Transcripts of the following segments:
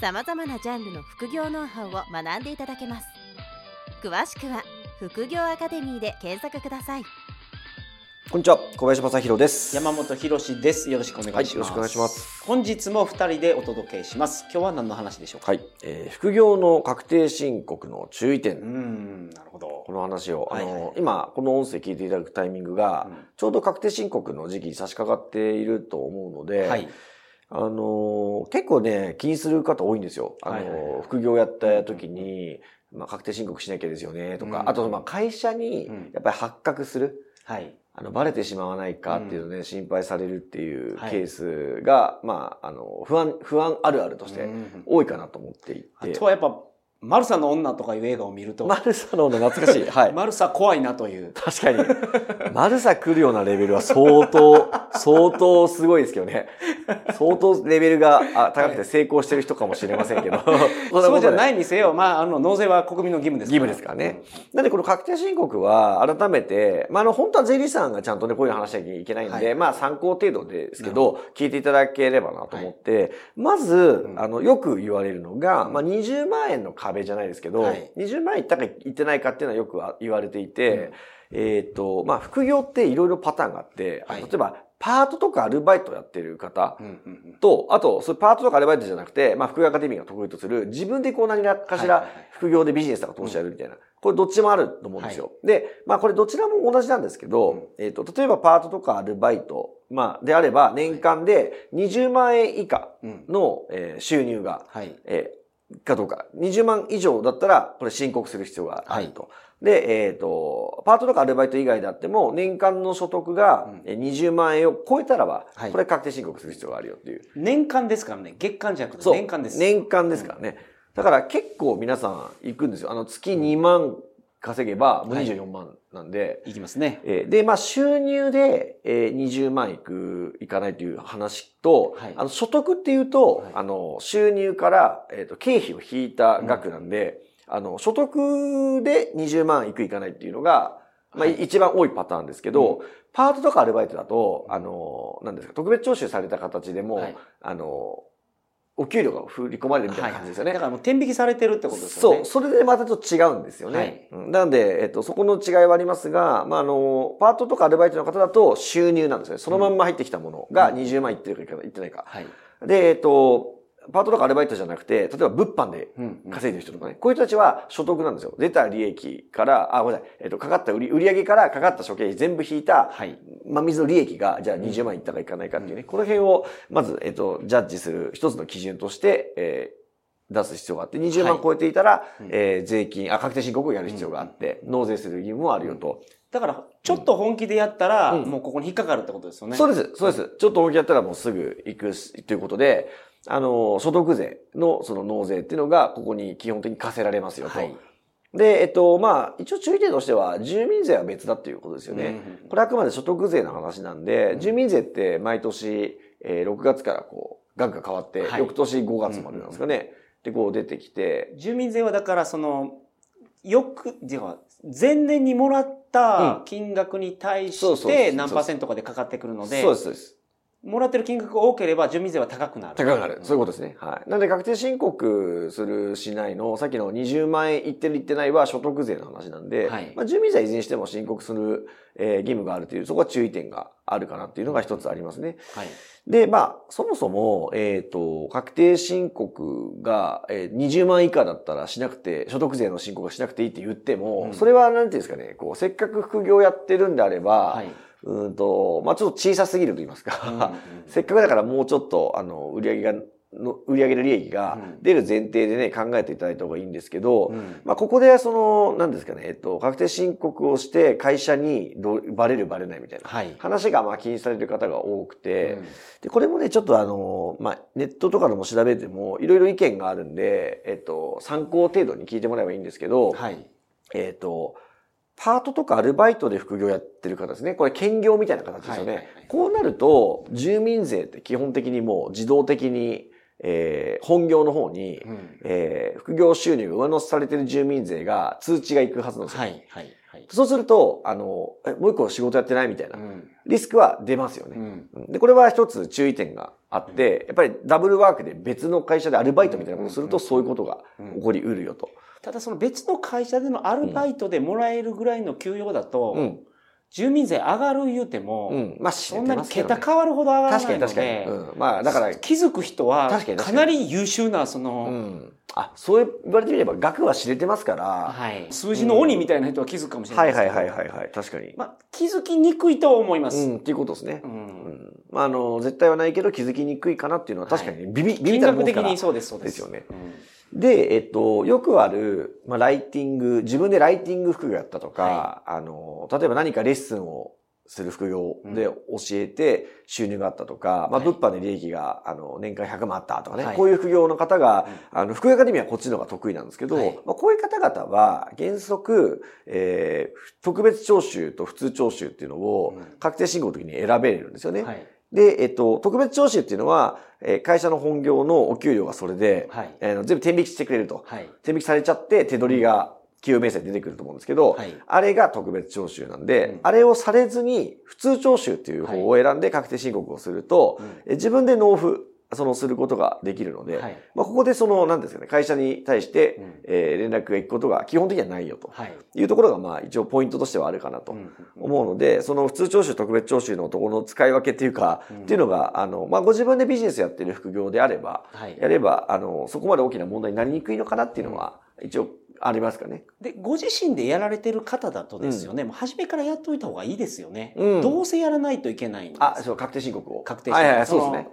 さまざまなジャンルの副業ノウハウを学んでいただけます。詳しくは副業アカデミーで検索ください。こんにちは小林正弘です。山本博です。よろしくお願いします、はい、よろしくお願いします。本日も二人でお届けします。今日は何の話でしょうか？はい、えー、副業の確定申告の注意点。うんなるほど。この話を、あの、はいはい、今この音声聞いていただくタイミングが、うん、ちょうど確定申告の時期に差し掛かっていると思うので、はいあの結構ね、気にする方多いんですよ。あの、はいはいはい、副業やった時に、まあ、確定申告しなきゃですよね、とか、うん、あと、まあ、会社に、やっぱり発覚する。うん、はい。あの、バレてしまわないかっていうのね、うん、心配されるっていうケースが、はい、まあ、あの、不安、不安あるあるとして多いかなと思っていて。あとはやっぱ、マルサの女とかいう映画を見ると。マルサの女懐かしい。はい。マルサ怖いなという。確かに。マルサ来るようなレベルは相当、相当すごいですけどね。相当レベルが高くて成功してる人かもしれませんけど。そうじゃないにせよ、まあ、あの、納税は国民の義務ですから。義務ですからね。なんでこの確定申告は改めて、まあ、あの、本当は税理士さんがちゃんとね、こういう話しなきゃいけないんで、はい、まあ、参考程度ですけど、聞いていただければなと思って、はい、まず、あの、よく言われるのが、まあ、20万円の壁じゃないですけど、はい、20万円いったかいってないかっていうのはよく言われていて、うん、えっ、と、まあ、副業っていろいろパターンがあって、はい、例えば、パートとかアルバイトやってる方と、あと、それパートとかアルバイトじゃなくて、まあ、副業アカデミーが得意とする、自分でこう何かしら副業でビジネスとか投資やるみたいな。これどっちもあると思うんですよ。はい、で、まあこれどちらも同じなんですけど、うん、えっ、と、例えばパートとかアルバイト、まあ、であれば年間で20万円以下の、えー、収入が、はい、えかどうか。20万以上だったら、これ申告する必要があると。はい、で、えっ、ー、と、パートとかアルバイト以外であっても、年間の所得が20万円を超えたらば、これ確定申告する必要があるよっていう。年間ですからね。月間じゃなくて年間です。年間ですからね。だから結構皆さん行くんですよ。あの、月2万稼げば、もう24万なんで。い、きますね。えー、で、まあ、収入で、えー、20万いく、いかないという話と、はい、あの、所得っていうと、はい、あの、収入から、えっ、ー、と、経費を引いた額なんで、うん、あの、所得で20万いくいかないっていうのが、まあ、一番多いパターンですけど、うん、パートとかアルバイトだと、あの、なんですか、特別徴収された形でも、はい、あの、お給料が振り込まれるみたいな感じですよね。だからもう天引きされてるってことですよね。そう。それでまたちょっと違うんですよね。はい、なので、えっと、そこの違いはありますが、まあ、あの、パートとかアルバイトの方だと収入なんですね。そのまんま入ってきたものが20万いってるかいってないか。はい、で、えっと、パートとかアルバイトじゃなくて、例えば物販で稼いでる人とかね、うんうん、こういう人たちは所得なんですよ。出た利益から、あ、ごめんなさい、えっ、と、かかった売り、売上からかかった諸経費全部引いた、はい、まあ、水の利益が、じゃあ20万いったかいかないかっていうね、うん、この辺を、まず、えっ、と、ジャッジする一つの基準として、えー、出す必要があって、20万超えていたら、はい、えー、税金、あ、確定申告をやる必要があって、納税する義務もあるよと。だから、ちょっと本気でやったら、もうここに引っかかるってことですよね。そうです、そうです。ちょっと本気やったらもうすぐ行くということで、あの、所得税のその納税っていうのが、ここに基本的に課せられますよと。はい、で、えっと、まあ、一応注意点としては、住民税は別だっていうことですよね。これあくまで所得税の話なんで、住民税って毎年、えー、6月からこう、額が変わって、はい、翌年5月までなんですかね。で、こう出てきて。住民税はだからその、よく、では、前年にもらった金額に対して何パーセントかでかかってくるので、そうです、そうです。もらってる金額が多ければ住民税は高くなる。高くなる。そういうことですね。はい。なので確定申告するしないの、さっきの20万円いってるいってないは所得税の話なんで、はい、まあ、住民税はいずれにしても申告する、えー、義務があるという、そこは注意点があるかなっていうのが一つありますね。はい。で、まあ、そもそも、えっ、ー、と、確定申告が、えー、20万以下だったらしなくて、所得税の申告がしなくていいって言っても、うん、それはなんていうんですかね、こう、せっかく副業やってるんであれば、はいうんと、まあちょっと小さすぎると言いますか、せっかくだからもうちょっと、あの、売り上げがの売上の利益が出る前提でね、考えていただいた方がいいんですけど、うん。まあ、ここで、その、何ですかね、えっと、確定申告をして会社にどうバレるバレないみたいなはい。話が、まあ、気にされる方が多くて、うん。で、これもね、ちょっとあの、まあ、ネットとかでも調べても、いろいろ意見があるんで、えっと、参考程度に聞いてもらえばいいんですけど、はい。えっと、パートとかアルバイトで副業やってる方ですね。これ兼業みたいな形ですよね。はいはいはいこうなると、住民税って基本的にもう自動的に、えー本業の方に、うんえー副業収入が上乗せされてる住民税が通知がいくはずなんですよ。はい。はい。はい。そうすると、あの、えもう一個仕事やってないみたいなうんリスクは出ますよね。うんうんで、これは一つ注意点があって、やっぱりダブルワークで別の会社でアルバイトみたいなことをすると、そういうことが起こりうるよと。ただその別の会社でのアルバイトでもらえるぐらいの給与だと、うん。住民税上がる言うても、うん。まあ、そんなに桁変わるほど上がらないの確かに確かに。で、うん。まあ、だから、気づく人は確かなり優秀なその、うん。あ、そう言われてみれば額は知れてますから。はい、数字の鬼みたいな人は気づくかもしれなはいいですけど、はいはいはいはい。確かに。まあ、気づきにくいとは思います。うん、っていうことですね。ううんん。まあ、あの、絶対はないけど気づきにくいかなっていうのは確かにね、ビビ、ビビ金ったらもんから額的にそうですそうです。ですよねうんで、えっと、よくある、まあ、ライティング、自分でライティング副業やったとか、はあの、例えば何かレッスンをする副業で教えて収入があったとか、まあ、はい。物販で利益が、あの、年間100万あったとかね、はい。こういう副業の方が、あの、副業アカデミーはこっちの方が得意なんですけど、はい。まあ、こういう方々は、原則、えー、特別徴収と普通徴収っていうのをうん。確定申告の時に選べれるんですよね。はい。で、えっと、特別徴収っていうのは、えー会社の本業のお給料がそれで、はい。えー全部天引きしてくれると。はい。天引きされちゃって手取りが給与明細に出てくると思うんですけど、はいあれが特別徴収なんで、うんあれをされずに普通徴収っていう方を選んで確定申告をすると、え自分で納付、そのすることができるので、はいまあ、ここでその、なんですかね、会社に対して、うんえー連絡が行くことが基本的にはないよとはい。いうところが、まあ一応ポイントとしてはあるかなとうん思うので、その普通徴収、特別徴収のところの使い分けっていうか、うんっていうのが、あの、まあご自分でビジネスやってる副業であれば、はい。やれば、あの、そこまで大きな問題になりにくいのかなっていうのは、一応ありますかね。で、ご自身でやられてる方だとですよね、もう初めからやっておいた方がいいですよね。うんどうせやらないといけないんですあ、そう、確定申告を。確定申告はいはい、そうですね。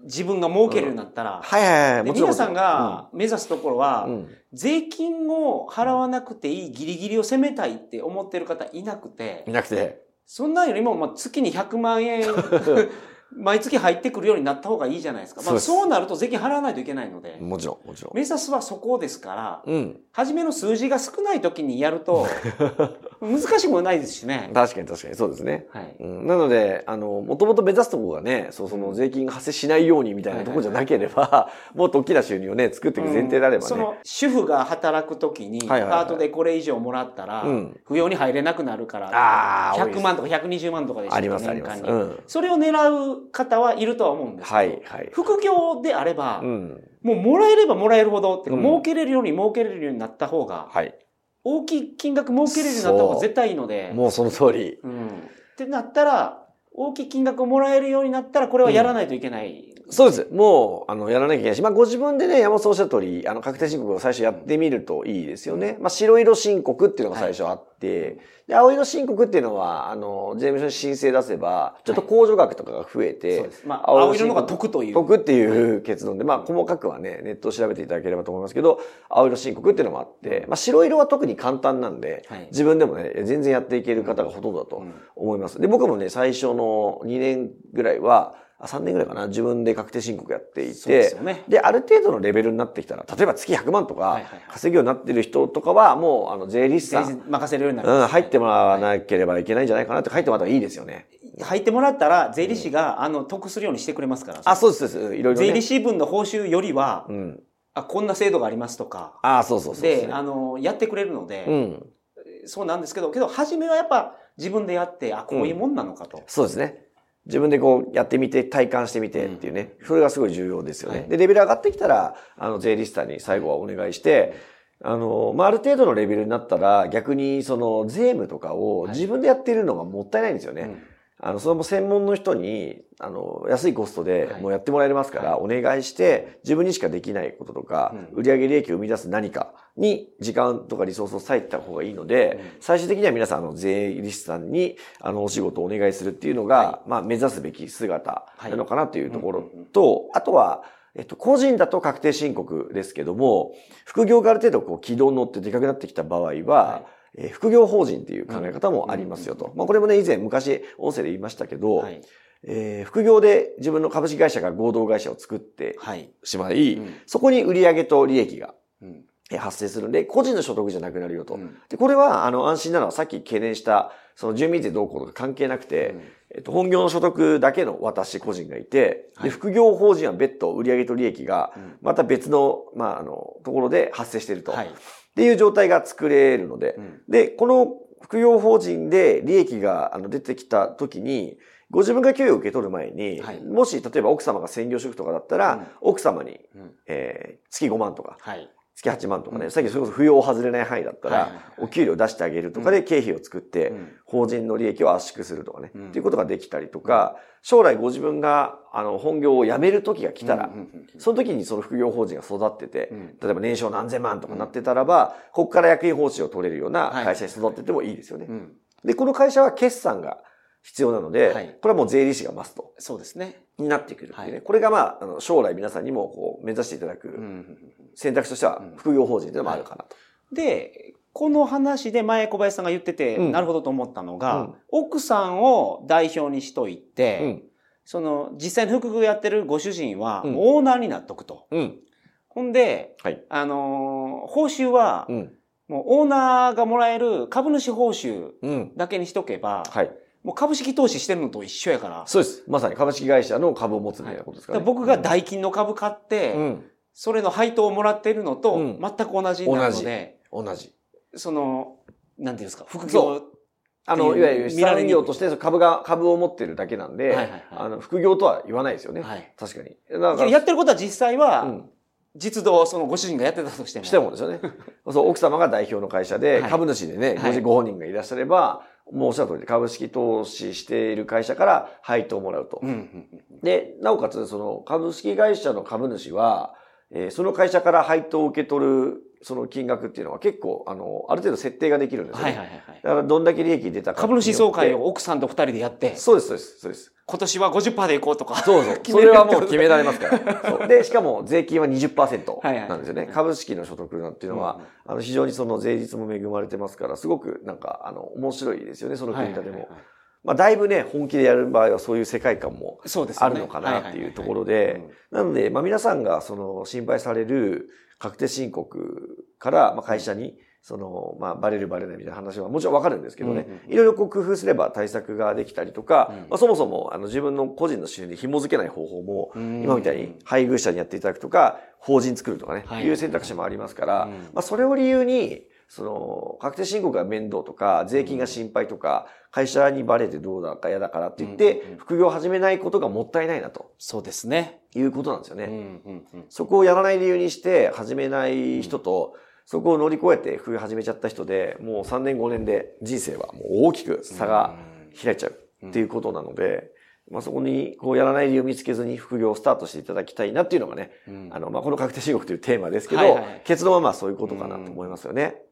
の自分が儲けるようになったら、はいはいはい、でもちろん。皆さんが目指すところは、うん、うん税金を払わなくていいギリギリを攻めたいって思ってる方いなくて。い、なくて。そんなんよりも、まあ、月に100万円、毎月入ってくるようになった方がいいじゃないですか。まあ、そうなると税金払わないといけないので、もちろん、もちろん。目指すはそこですから、うん。初めの数字が少ない時にやると、難しくもないですしね。確かに確かに、そうですね。はい。うん、なので、あの、もともと目指すところがね、そう、その税金が発生しないようにみたいなところじゃなければ、もっと大きな収入をね、作っていく前提であればね。その主婦が働く時に、パートでこれ以上もらったら、うん扶養に入れなくなるから、あー多いです100万とか120万とかでしたっけありますあります。うん。それを狙う方はいるとは思うんですけど、はい、はい。副業であれば、うん。もうもらえればもらえるほど、っていうかうん儲けれるように儲けれるようになった方が、はい。大きい金額儲けれるようになった方が絶対いいので、もうその通り。うん。ってなったら、大きい金額をもらえるようになったら、これはやらないといけない。そうです。もう、あの、やらなきゃいけないし、まあ、ご自分でね、山本さんおっしゃる通り、あの、確定申告を最初やってみるといいですよね。まあ、白色申告っていうのが最初あって、で、青色申告っていうのは、あの、税務署に申請出せば、ちょっと控除額とかが増えて、そうです。まあ、青色の方が得という。得っていう結論で、まあ、細かくはね、ネットを調べていただければと思いますけど、青色申告っていうのもあって、まあ、白色は特に簡単なんで、はい自分でもね、全然やっていける方がほとんどだとうん思います。で、僕もね、最初の2年ぐらいは、あ3年ぐらいかな、自分で確定申告やっていて、すよね。で、ある程度のレベルになってきたら、例えば月100万とか稼ぐようになってる人とかは、もう、あの、税理士さん、任せるようになる。うん、入ってもらわなければいけないんじゃないかなって入ってもらった方がいいですよね。入ってもらったら、税理士が、あの、得するようにしてくれますから。あ、そうです、そうです。いろいろね。税理士分の報酬よりは、うん。あ、こんな制度がありますとか、あ、そうそうそうそう。で、あの、やってくれるので、うん。そうなんですけど、けど、初めはやっぱ自分でやって、あ、こういうもんなのかと。そうですね。自分でこうやってみて、体感してみてっていうね。それがすごい重要ですよね。はいで、レベル上がってきたら、あの、税理士さんに最後はお願いして、あの、まあ、ある程度のレベルになったら、逆にその税務とかを自分でやってるのがもったいないんですよね。うんあの、それも専門の人に、あの、安いコストではい。もうやってもらえますから、お願いして、自分にしかできないこととか、う売上利益を生み出す何かに時間とかリソースを割いた方がいいので、最終的には皆さん、あの、税理士さんに、あの、お仕事をお願いするっていうのが、はまあ、目指すべき姿なのかなというところと、あとは、えっと、個人だと確定申告ですけども、副業がある程度こう軌道に乗ってでかくなってきた場合は、はえー副業法人っていう考え方もありますよと。まあこれもね、以前昔音声で言いましたけど、はい。えー副業で自分の株式会社が合同会社を作ってはい。しまい、うんそこに売上と利益が発生するんで、個人の所得じゃなくなるよと。うんで、これは、あの、安心なのはさっき懸念した、その住民税どうこうとか関係なくて、えっと、本業の所得だけの私個人がいて、はいで、副業法人は別途売上と利益がうん、また別の、まあ、あの、ところで発生していると。はい。っていう状態が作れるので、うん。で、この副業法人で利益があの出てきた時に、ご自分が給与を受け取る前に、はい。もし例えば奥様が専業主婦とかだったら、うん。奥様に、うん。えー月5万とか、はい。月8万とかね、うん。さっきそれこそ扶養を外れない範囲だったら、お給料出してあげるとかで経費を作って、うん。法人の利益を圧縮するとかね、うん。っていうことができたりとか、将来ご自分があの本業を辞める時が来たら、その時にその副業法人が育ってて、うん。例えば年商何千万とかなってたらば、ここから役員報酬を取れるようなはい。会社に育っててもいいですよね。うん。で、この会社は決算が必要なので、はいこれはもう税理士がマストそうですね。になってくるっていうね。はいこれがまあ、あの将来皆さんにもこう目指していただくうんうんうん選択肢としてはうん副業法人というのもあるかなと。で、この話で前小林さんが言ってて、うんなるほどと思ったのが、うん奥さんを代表にしといて、うん。その実際に副業やってるご主人はうんオーナーになっとくと。うん。ほんで、はい。あのー報酬はう、ん。もうオーナーがもらえる株主報酬うん。だけにしとけば、はい。もう株式投資してるのと一緒やから、そうです。まさに株式会社の株を持つみたいなことですかだらね。から僕が代金の株買って、うん。それの配当をもらっているのとうん全く同じになるので、同じ。その、なんていうんですか、副そ業。あの、いわゆる資産業として株が、株を持ってるだけなんで、はいはいはいあの、副業とは言わないですよね。はい確かに。だから、やってることは実際は、うん実動、そのご主人がやってたとしても。してもですよね。そう、奥様が代表の会社で、はい株主でね、ご本人がいらっしゃれば、もうおっしゃる通りで株式投資している会社から配当をもらうと。で、なおかつ、その株式会社の株主は、えーその会社から配当を受け取る、その金額っていうのは結構、あの、ある程度設定ができるんですよね。はいはいはいはい。だから、どんだけ利益出たか株主総会を。を奥さんと二人でやって、そうです、そうです、そうです。今年は50%でいこうとか。そうそう。それはもう決められますから。で、しかも税金は20%はいはいなんですよね。はい株式の所得なんていうのは、あの、非常にその税率も恵まれてますから、すごくなんか、あの、面白いですよね、その組み立ても。まあ、だいぶね、本気でやる場合はそういう世界観もあるのかなっていうところで、なので、まあ、皆さんがその心配される確定申告から、まあ、会社に、その、まあ、バレるバレないみたいな話はもちろんわかるんですけどね。いろいろこう工夫すれば対策ができたりとかうん、まあ、そもそもあの自分の個人の収入に紐付けない方法も、うん。今みたいに配偶者にやっていただくとか、法人作るとかね、はい。いう選択肢もありますから、うん。まあ、それを理由に、その、確定申告が面倒とか、税金が心配とか、会社にバレてどうだか嫌だからって言ってうんうんうん、副業を始めないことがもったいないなと。そうですね。いうことなんですよね。うんうんうんそこをやらない理由にして始めない人と、そこを乗り越えて副業始めちゃった人で、もう3年5年で人生はもう大きく差が開いちゃうっていうことなので、まあそこにこうやらない理由を見つけずに副業をスタートしていただきたいなっていうのがね、うん。あの、まあこの確定申告というテーマですけど、はいはい。結論はまあそういうことかなと思いますよね。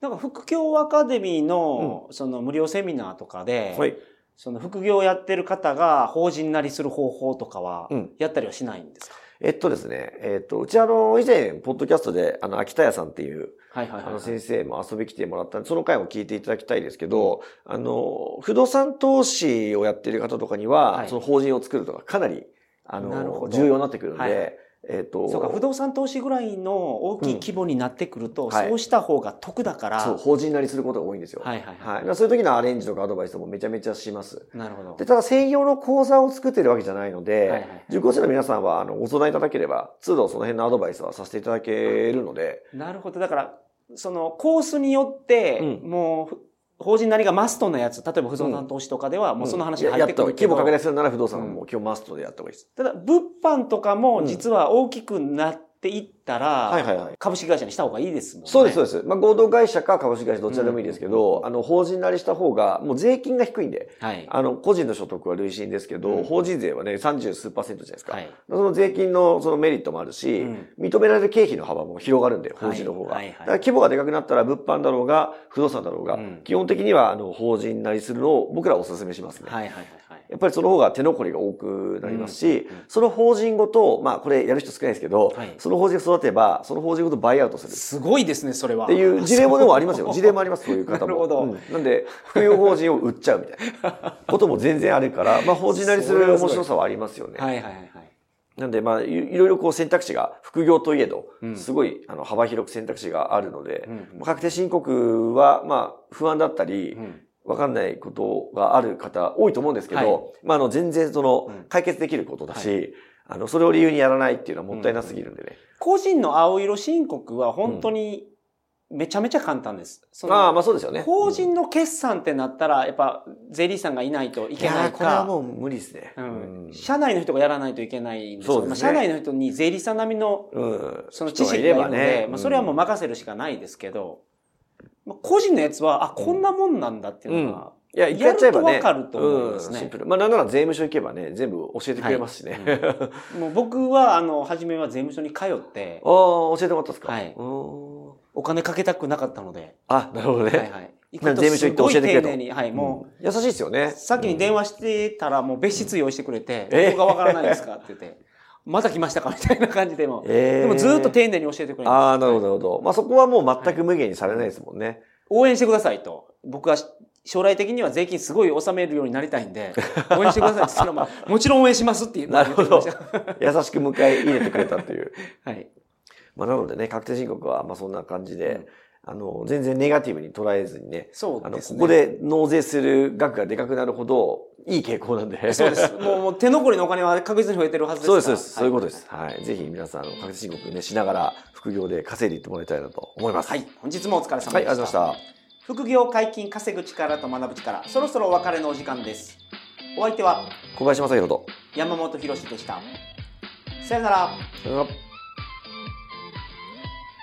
なんか副業アカデミーの、その無料セミナーとかで、はい。その副業をやってる方が法人なりする方法とかはうん、やったりはしないんですか、えっとですね、えっと、うちあの、以前、ポッドキャストで、あの、秋田屋さんっていう、はいはいはい、あの先生も遊び来てもらったんで、その回も聞いていただきたいですけど、あの、不動産投資をやってる方とかには、はい。その法人を作るとかかなり、あの、重要になってくるんで、はいえっと、そうか、不動産投資ぐらいの大きい規模になってくると、うんはいそうした方が得だから、そう、法人なりすることが多いんですよ。はいはいはいはい。そういう時のアレンジとかアドバイスもめちゃめちゃします。なるほど。で、ただ専用の講座を作ってるわけじゃないので、はいはい受講生の皆さんは、あの、ご相談いただければ、都度その辺のアドバイスはさせていただけるので、なるほど。だから、そのコースによって、うんもう、法人なりがマストなやつ、例えば不動産投資とかでは、もうその話が入ってくるけど、ややった方が規模拡大するなら不動産はもう今日マストでやった方がいいです。ただ、物販とかも実は大きくなっていったら、はいはいはい。株式会社にした方がいいですもんね。そうです、そうです。まあ、合同会社か株式会社どちらでもいいですけど、うんあの、法人なりした方が、もう税金が低いんで、はい。あの、個人の所得は累進ですけど、うん法人税はね、30数パーセントじゃないですか。はい。その税金のそのメリットもあるし、うん認められる経費の幅も広がるんで、法人の方が。はいはいはいだから規模がでかくなったら、物販だろうが、不動産だろうが、うん基本的には、あの、法人なりするのを僕らはお勧めしますね。はいはいはいはい。やっぱりその方が手残りが多くなりますし、その法人ごと、まあこれやる人少ないですけど、はいその法人が育てば、その法人ごとバイアウトする。すごいですね、それは。っていう事例もでもありますよ。事例もあります、そういう方も。なるほどうんなんで、副業法人を売っちゃうみたいな ことも全然あるから、まあ法人なりする面白さはありますよね。はいはいはいはい。なんで、まあ、いいろいろこう選択肢が、副業といえどう、んすごいあの幅広く選択肢があるので、確定申告は、まあ、不安だったりう、んわかんないことがある方多いと思うんですけど、はいまあ、あの、全然そのうん、解決できることだし、あの、それを理由にやらないっていうのはもったいなすぎるんでね。個人の青色申告は本当にめちゃめちゃ簡単です。ああ、まあそうですよね。法人の決算ってなったら、やっぱ税理士さんがいないといいけないやーこれはか、もう無理ですね。うん社内の人がやらないといけないんですよ。そうですねまあ社内の人に税理士さん並みのうん。その知識がいるので、ね。まあ、それはもう任せるしかないですけど、まあ、個人のやつは、あ、こんなもんなんだっていうのが、いや、一回やっちゃえばね。わかると思いますね。うんシンプル。まあ、なんなら税務署行けばね、全部教えてくれますしね。うん。もう僕は、あの、初めは税務署に通って、ああ、教えてもらったんですか？はい。うん。お金かけたくなかったので、あ、なるほどね。はいはい。行くと税務署行って教えてくれと。に、はい、もう、うん優しいですよね。先に電話してたらもう別室用意してくれて、え？ここがわからないですかって言って、また来ましたかみたいな感じでも。えーでもずっと丁寧に教えてくれます。ああ、なるほど、なるほど。まあそこはもう全く無限にされないですもんね。応援してくださいと。僕は将来的には税金すごい納めるようになりたいんで、応援してくださいって言ったら、まあ、もちろん応援しますっていうのを言ってました。優しく迎え入れてくれたっていう。はい。まあなのでね、確定申告はまあそんな感じで、うんあの、全然ネガティブに捉えずにね、あの、そうですね。ここで納税する額がでかくなるほどいい傾向なんで。そうです。もうもう手残りのお金は確実に増えてるはずですそうです。そうです。そういうことです。はい。ぜひ皆さん、確定申告ね、しながら副業で稼いでいってもらいたいなと思います。はい。本日もお疲れ様でした。はい、ありがとうございました。副業解禁稼ぐ力と学ぶ力、そろそろお別れのお時間です。お相手は小林正宏と。山本博史でした。さよなら。さよなら